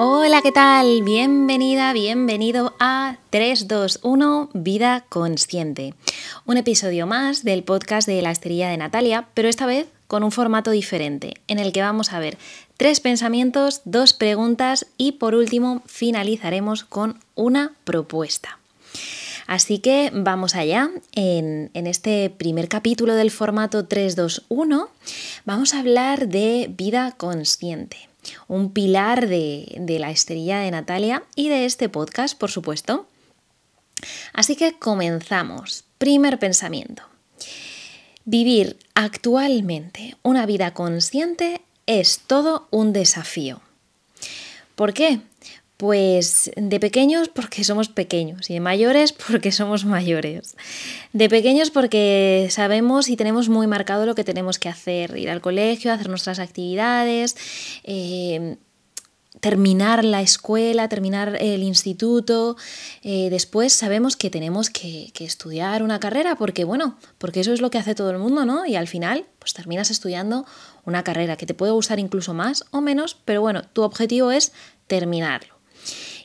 Hola, ¿qué tal? Bienvenida, bienvenido a 321 Vida Consciente. Un episodio más del podcast de la Esterilla de Natalia, pero esta vez con un formato diferente, en el que vamos a ver tres pensamientos, dos preguntas y por último finalizaremos con una propuesta. Así que vamos allá. En, en, este primer capítulo del formato 321 vamos a hablar de vida consciente un pilar de, la esterilla de Natalia y de este podcast, por supuesto. Así que comenzamos. Primer pensamiento. Vivir actualmente una vida consciente es todo un desafío. ¿Por qué? Pues de pequeños porque somos pequeños y de mayores porque somos mayores. De pequeños porque sabemos y tenemos muy marcado lo que tenemos que hacer, ir al colegio, hacer nuestras actividades, eh, terminar la escuela, terminar el instituto. Eh, después sabemos que tenemos que, que, estudiar una carrera porque, bueno, porque eso es lo que hace todo el mundo, ¿no? Y al final, pues terminas estudiando una carrera que te puede gustar incluso más o menos, pero bueno, tu objetivo es terminarlo.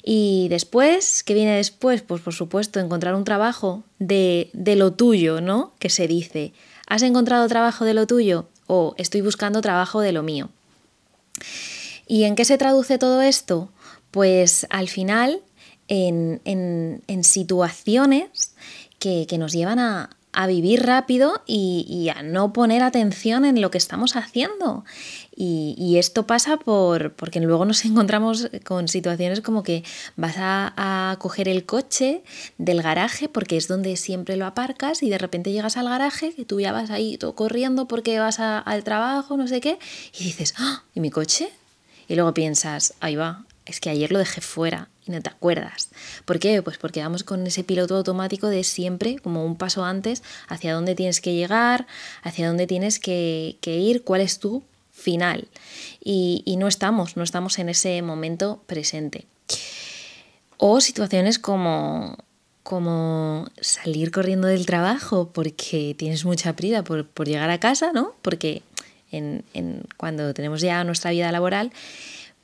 Y después, ¿qué viene después? Pues por supuesto, encontrar un trabajo de, de lo tuyo, ¿no? Que se dice, ¿has encontrado trabajo de lo tuyo? O estoy buscando trabajo de lo mío. ¿Y en qué se traduce todo esto? Pues al final en, en, en situaciones que, que, nos llevan a, a vivir rápido y, y, a no poner atención en lo que estamos haciendo. Y, esto pasa por, porque luego nos encontramos con situaciones como que vas a, coger el coche del garaje porque es donde siempre lo aparcas y de repente llegas al garaje que tú ya vas ahí todo corriendo porque vas al trabajo, no sé qué, y dices, ¡Ah! ¿y mi coche? Y luego piensas, ahí va, es que ayer lo dejé fuera y no te acuerdas. ¿Por qué? Pues porque vamos con ese piloto automático de siempre, como un paso antes, hacia dónde tienes que llegar, hacia dónde tienes que, ir, cuál es tu final. Y, no estamos, no estamos en ese momento presente. O situaciones como, como salir corriendo del trabajo porque tienes mucha prisa por, llegar a casa, ¿no? Porque en, cuando tenemos ya nuestra vida laboral,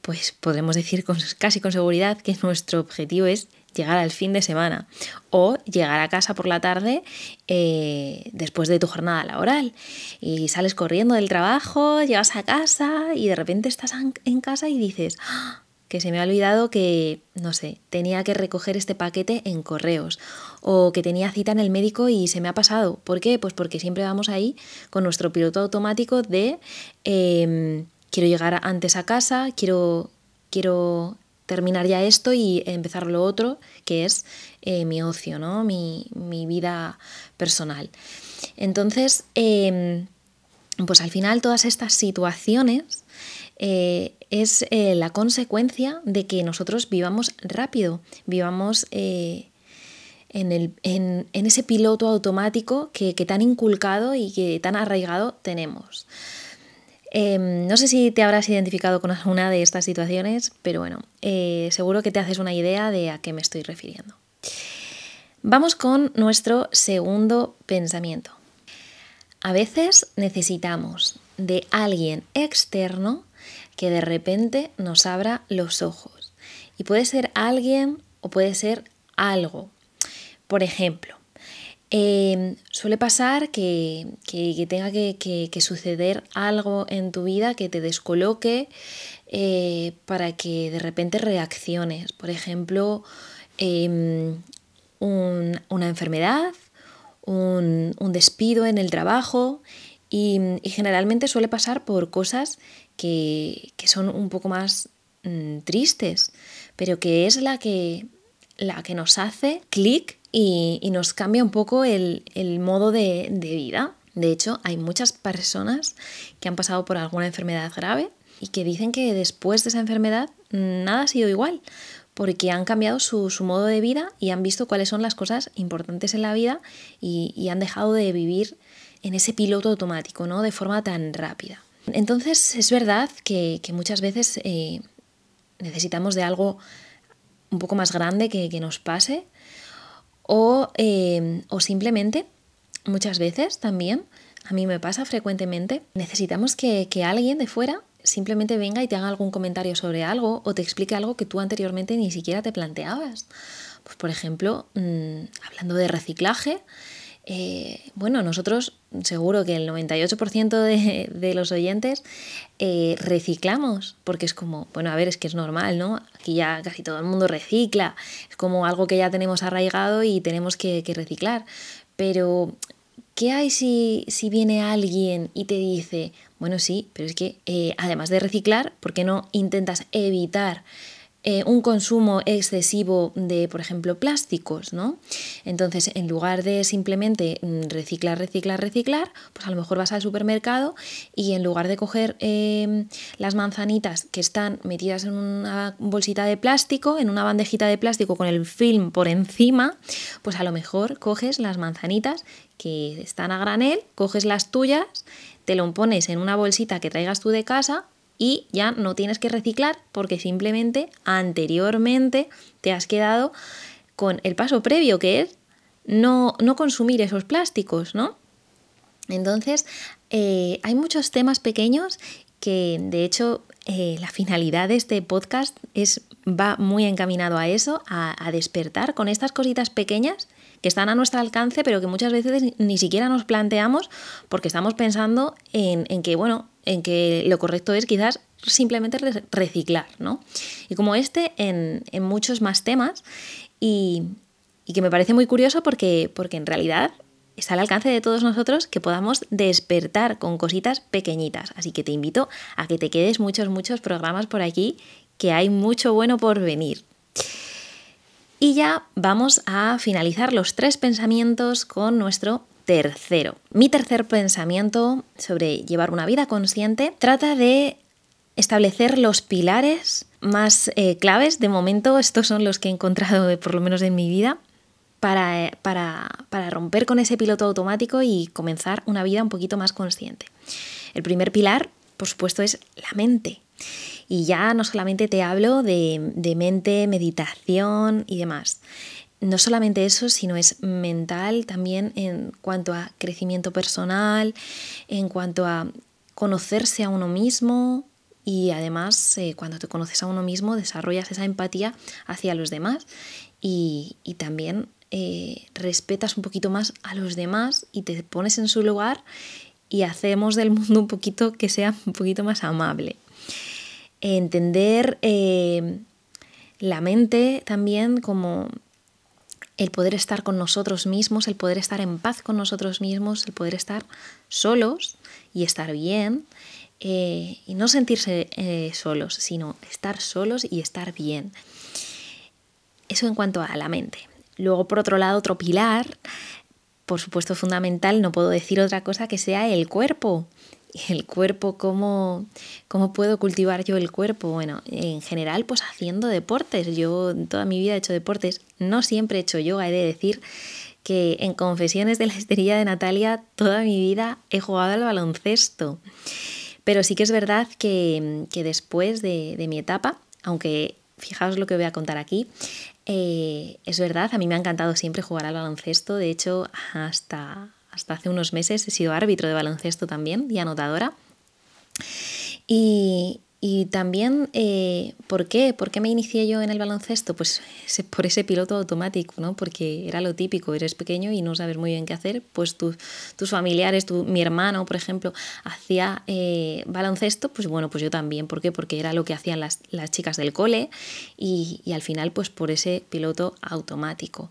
pues podremos decir casi con seguridad que nuestro objetivo es llegar al fin de semana o llegar a casa por la tarde eh, después de tu jornada laboral y sales corriendo del trabajo, llegas a casa y de repente estás en casa y dices ¡Ah! que se me ha olvidado que, no sé, tenía que recoger este paquete en correos o que tenía cita en el médico y se me ha pasado. ¿Por qué? Pues porque siempre vamos ahí con nuestro piloto automático de em, quiero llegar antes a casa, quiero, quiero terminar ya esto y empezar lo otro, que es eh, mi ocio, ¿no? mi, vida personal. Entonces, em, pues al final todas estas situaciones eh, es eh, la consecuencia de que nosotros vivamos rápido, vivamos en, el, en, ese piloto automático que, que tan inculcado y que tan arraigado tenemos. Em, no sé si te habrás identificado con alguna de estas situaciones, pero bueno, eh, seguro que te haces una idea de a qué me estoy refiriendo. Vamos con nuestro segundo pensamiento. A veces necesitamos de alguien externo que de repente nos abra los ojos. Y puede ser alguien o puede ser algo. Por ejemplo, Em, suele pasar que, tenga que, suceder algo en tu vida que te descoloque eh, para que de repente reacciones. Por ejemplo, em, una enfermedad, un, despido en el trabajo y, generalmente suele pasar por cosas que, son un poco más mm, tristes, pero que es la que, la que nos hace clic y, nos cambia un poco el, modo de, vida. De hecho, hay muchas personas que han pasado por alguna enfermedad grave y que dicen que después de esa enfermedad nada ha sido igual, porque han cambiado su, modo de vida y han visto cuáles son las cosas importantes en la vida y, han dejado de vivir en ese piloto automático, ¿no? De forma tan rápida. Entonces, es verdad que, muchas veces eh, necesitamos de algo un poco más grande que, que nos pase Em, o, simplemente, muchas veces también, a mí me pasa frecuentemente, necesitamos que, alguien de fuera simplemente venga y te haga algún comentario sobre algo o te explique algo que tú anteriormente ni siquiera te planteabas. Pues por ejemplo, mm, hablando de reciclaje, eh, bueno, nosotros seguro que el 98% de, los oyentes eh, reciclamos, porque es como, bueno, a ver, es que es normal, ¿no? Aquí ya casi todo el mundo recicla, es como algo que ya tenemos arraigado y tenemos que, reciclar. Pero, ¿qué hay si, si, viene alguien y te dice, bueno, sí, pero es que eh, además de reciclar, ¿por qué no intentas evitar eh, un consumo excesivo de, por ejemplo, plásticos, ¿no? Entonces, en lugar de simplemente mm, reciclar, reciclar, reciclar, pues a lo mejor vas al supermercado y en lugar de coger em, las manzanitas que están metidas en una bolsita de plástico, en una bandejita de plástico con el film por encima, pues a lo mejor coges las manzanitas que están a granel, coges las tuyas, te lo pones en una bolsita que traigas tú de casa y ya no tienes que reciclar porque simplemente anteriormente te has quedado con el paso previo que es no, no consumir esos plásticos, ¿no? Entonces, eh, hay muchos temas pequeños que de hecho eh, la finalidad de este podcast es, va muy encaminado a eso, a, despertar con estas cositas pequeñas que están a nuestro alcance, pero que muchas veces ni siquiera nos planteamos porque estamos pensando en, en que, bueno, en que lo correcto es quizás simplemente reciclar, ¿no? Y como este, en, muchos más temas, y, que me parece muy curioso porque, porque en realidad está al alcance de todos nosotros que podamos despertar con cositas pequeñitas. Así que te invito a que te quedes muchos, muchos programas por aquí, que hay mucho bueno por venir. Y ya vamos a finalizar los tres pensamientos con nuestro tercero. Mi tercer pensamiento sobre llevar una vida consciente trata de establecer los pilares más eh, claves. De momento estos son los que he encontrado, eh, por lo menos en mi vida, para, eh, para, para romper con ese piloto automático y comenzar una vida un poquito más consciente. El primer pilar, por supuesto, es la mente. Y ya no solamente te hablo de, de mente, meditación y demás no solamente eso, sino es mental también en cuanto a crecimiento personal, en cuanto a conocerse a uno mismo y además eh, cuando te conoces a uno mismo desarrollas esa empatía hacia los demás y, también eh, respetas un poquito más a los demás y te pones en su lugar y hacemos del mundo un poquito que sea un poquito más amable. Entender eh, la mente también como el poder estar con nosotros mismos, el poder estar en paz con nosotros mismos, el poder estar solos y estar bien, eh, y no sentirse eh, solos, sino estar solos y estar bien. Eso en cuanto a la mente. Luego, por otro lado, otro pilar, por supuesto fundamental, no puedo decir otra cosa que sea el cuerpo el cuerpo, ¿cómo, ¿cómo puedo cultivar yo el cuerpo? Bueno, en general, pues haciendo deportes. Yo toda mi vida he hecho deportes, no siempre he hecho yoga, he de decir que en Confesiones de la Esterilla de Natalia toda mi vida he jugado al baloncesto. Pero sí que es verdad que, después de, mi etapa, aunque fijaos lo que voy a contar aquí, eh, es verdad, a mí me ha encantado siempre jugar al baloncesto, de hecho hasta, hasta hace unos meses he sido árbitro de baloncesto también y anotadora. Y, también, eh, ¿por qué? ¿Por qué me inicié yo en el baloncesto? Pues por ese piloto automático, ¿no? Porque era lo típico, eres pequeño y no sabes muy bien qué hacer, pues tus familiares, tu, mi hermano, por ejemplo, hacía eh, baloncesto, pues bueno, pues yo también. ¿Por qué? Porque era lo que hacían las, chicas del cole y, y al final, pues por ese piloto automático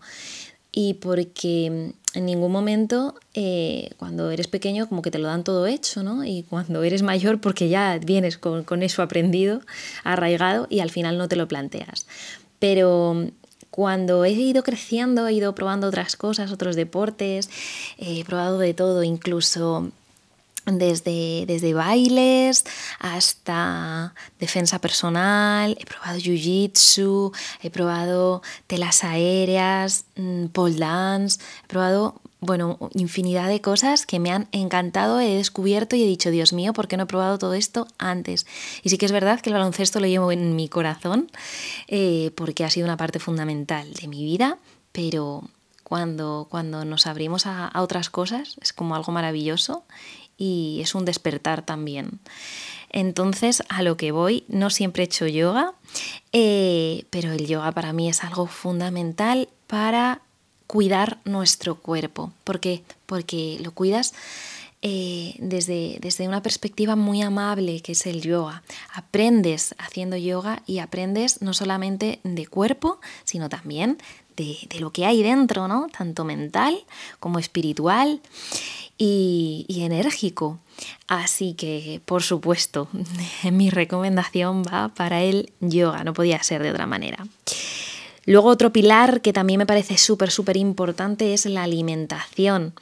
y porque en ningún momento eh, cuando eres pequeño como que te lo dan todo hecho, ¿no? Y cuando eres mayor porque ya vienes con, con eso aprendido, arraigado y al final no te lo planteas. Pero cuando he ido creciendo, he ido probando otras cosas, otros deportes, he probado de todo, incluso desde, desde bailes hasta defensa personal, he probado jiu-jitsu, he probado telas aéreas, mm, pole dance, he probado, bueno, infinidad de cosas que me han encantado, he descubierto y he dicho, Dios mío, ¿por qué no he probado todo esto antes? Y sí que es verdad que el baloncesto lo llevo en mi corazón eh, porque ha sido una parte fundamental de mi vida, pero cuando, cuando nos abrimos a, a otras cosas es como algo maravilloso y es un despertar también. Entonces, a lo que voy, no siempre he hecho yoga, eh, pero el yoga para mí es algo fundamental para cuidar nuestro cuerpo. ¿Por qué? Porque lo cuidas eh, desde, desde una perspectiva muy amable que es el yoga. Aprendes haciendo yoga y aprendes no solamente de cuerpo, sino también de, lo que hay dentro, ¿no? Tanto mental como espiritual y, enérgico. Así que, por supuesto, mi recomendación va para el yoga, no podía ser de otra manera. Luego otro pilar que también me parece súper, súper importante es la alimentación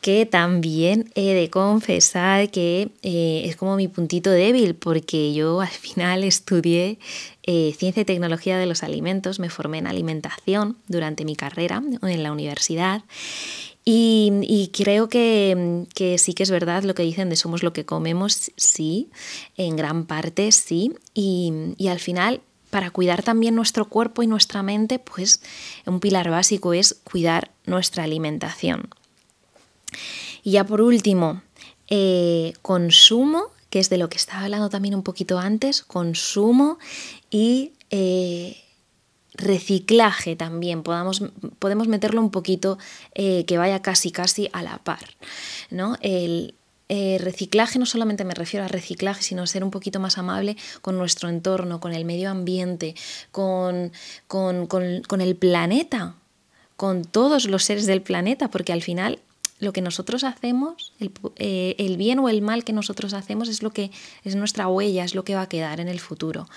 que también he de confesar que eh, es como mi puntito débil, porque yo al final estudié eh, ciencia y tecnología de los alimentos, me formé en alimentación durante mi carrera en la universidad. Y, creo que, sí que es verdad lo que dicen de somos lo que comemos, sí, en gran parte sí. Y, y al final para cuidar también nuestro cuerpo y nuestra mente, pues un pilar básico es cuidar nuestra alimentación. Y ya por último, eh, consumo, que es de lo que estaba hablando también un poquito antes, consumo y eh, reciclaje también. Podamos, podemos meterlo un poquito eh, que vaya casi casi a la par. ¿no? El, reciclaje no solamente me refiero a reciclaje, sino ser un poquito más amable con nuestro entorno, con el medio ambiente, con, con el planeta, con todos los seres del planeta, porque al final lo que nosotros hacemos, eh, el, bien o el mal que nosotros hacemos es lo que es nuestra huella, es lo que va a quedar en el futuro.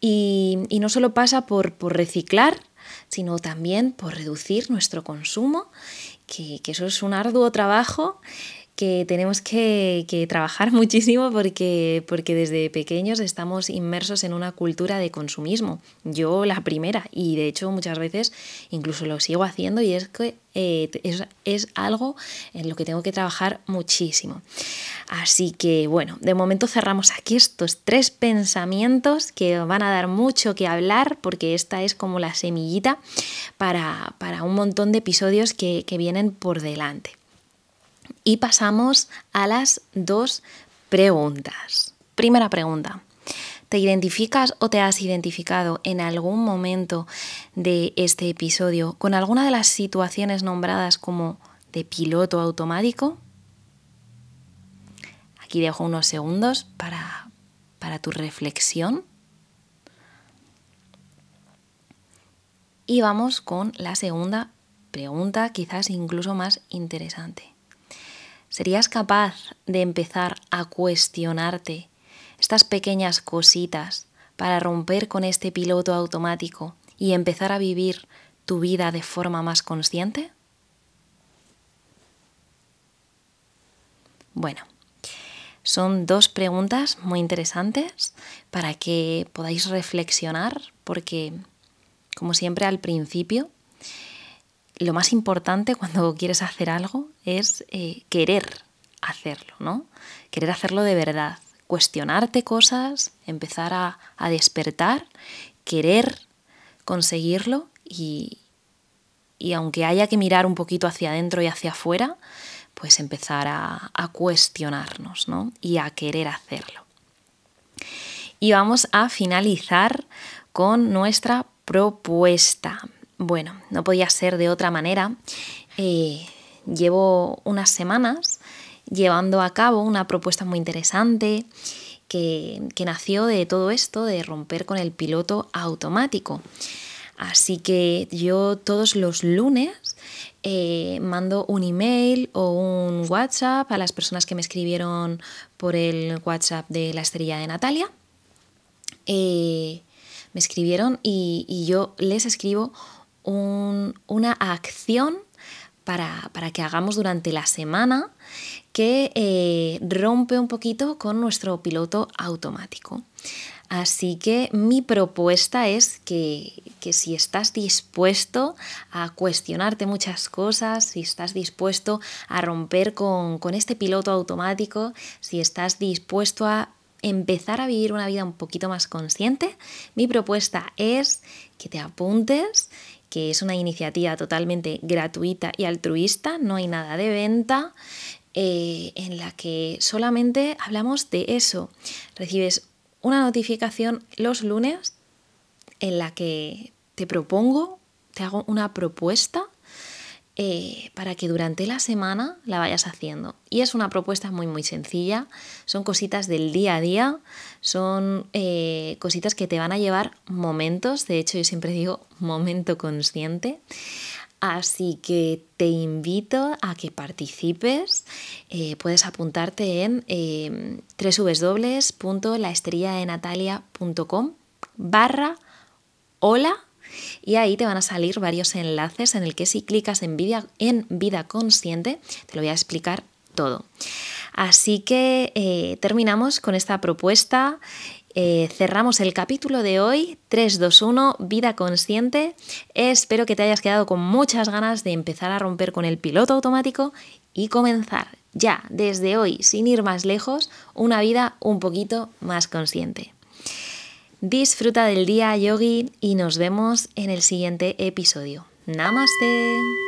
Y, no solo pasa por, reciclar, sino también por reducir nuestro consumo, que, que eso es un arduo trabajo que tenemos que, trabajar muchísimo porque, porque desde pequeños estamos inmersos en una cultura de consumismo. Yo la primera y de hecho muchas veces incluso lo sigo haciendo y es que eh, es, es, algo en lo que tengo que trabajar muchísimo. Así que bueno, de momento cerramos aquí estos tres pensamientos que van a dar mucho que hablar porque esta es como la semillita para, un montón de episodios que vienen por delante. Y pasamos a las dos preguntas. Primera pregunta. ¿Te identificas o te has identificado en algún momento de este episodio con alguna de las situaciones nombradas como de piloto automático? Aquí dejo unos segundos para, para tu reflexión. Y vamos con la segunda pregunta, quizás incluso más interesante. ¿Serías capaz de empezar a cuestionarte estas pequeñas cositas para romper con este piloto automático y empezar a vivir tu vida de forma más consciente? Bueno, son dos preguntas muy interesantes para que podáis reflexionar porque, como siempre al principio, lo más importante cuando quieres hacer algo es eh, querer hacerlo, ¿no? Querer hacerlo de verdad, cuestionarte cosas, empezar a, despertar, querer conseguirlo y, aunque haya que mirar un poquito hacia adentro y hacia afuera, pues empezar a, a cuestionarnos ¿no? y a querer hacerlo. Y vamos a finalizar con nuestra propuesta. Bueno, no podía ser de otra manera. Eh, llevo unas semanas llevando a cabo una propuesta muy interesante que, nació de todo esto, de romper con el piloto automático. Así que yo todos los lunes eh, mando un email o un WhatsApp a las personas que me escribieron por el WhatsApp de la estrella de Natalia. Eh, me escribieron y, yo les escribo una acción para, que hagamos durante la semana que eh, rompe un poquito con nuestro piloto automático. Así que mi propuesta es que, si estás dispuesto a cuestionarte muchas cosas, si estás dispuesto a romper con, con este piloto automático, si estás dispuesto a empezar a vivir una vida un poquito más consciente, mi propuesta es que te apuntes que es una iniciativa totalmente gratuita y altruista, no hay nada de venta, eh, en la que solamente hablamos de eso. Recibes una notificación los lunes en la que te propongo, te hago una propuesta eh, para que durante la semana la vayas haciendo. Y es una propuesta muy muy sencilla, son cositas del día a día, son eh, cositas que te van a llevar momentos, de hecho yo siempre digo momento consciente. Así que te invito a que participes. Eh, puedes apuntarte en eh, www.laestrilladenatalia.com barra hola y ahí te van a salir varios enlaces en el que si clicas en vida, en vida consciente te lo voy a explicar todo. Así que eh, terminamos con esta propuesta. Eh, cerramos el capítulo de hoy, 321, vida consciente. Espero que te hayas quedado con muchas ganas de empezar a romper con el piloto automático y comenzar ya, desde hoy, sin ir más lejos, una vida un poquito más consciente. Disfruta del día, yogi, y nos vemos en el siguiente episodio. Namaste.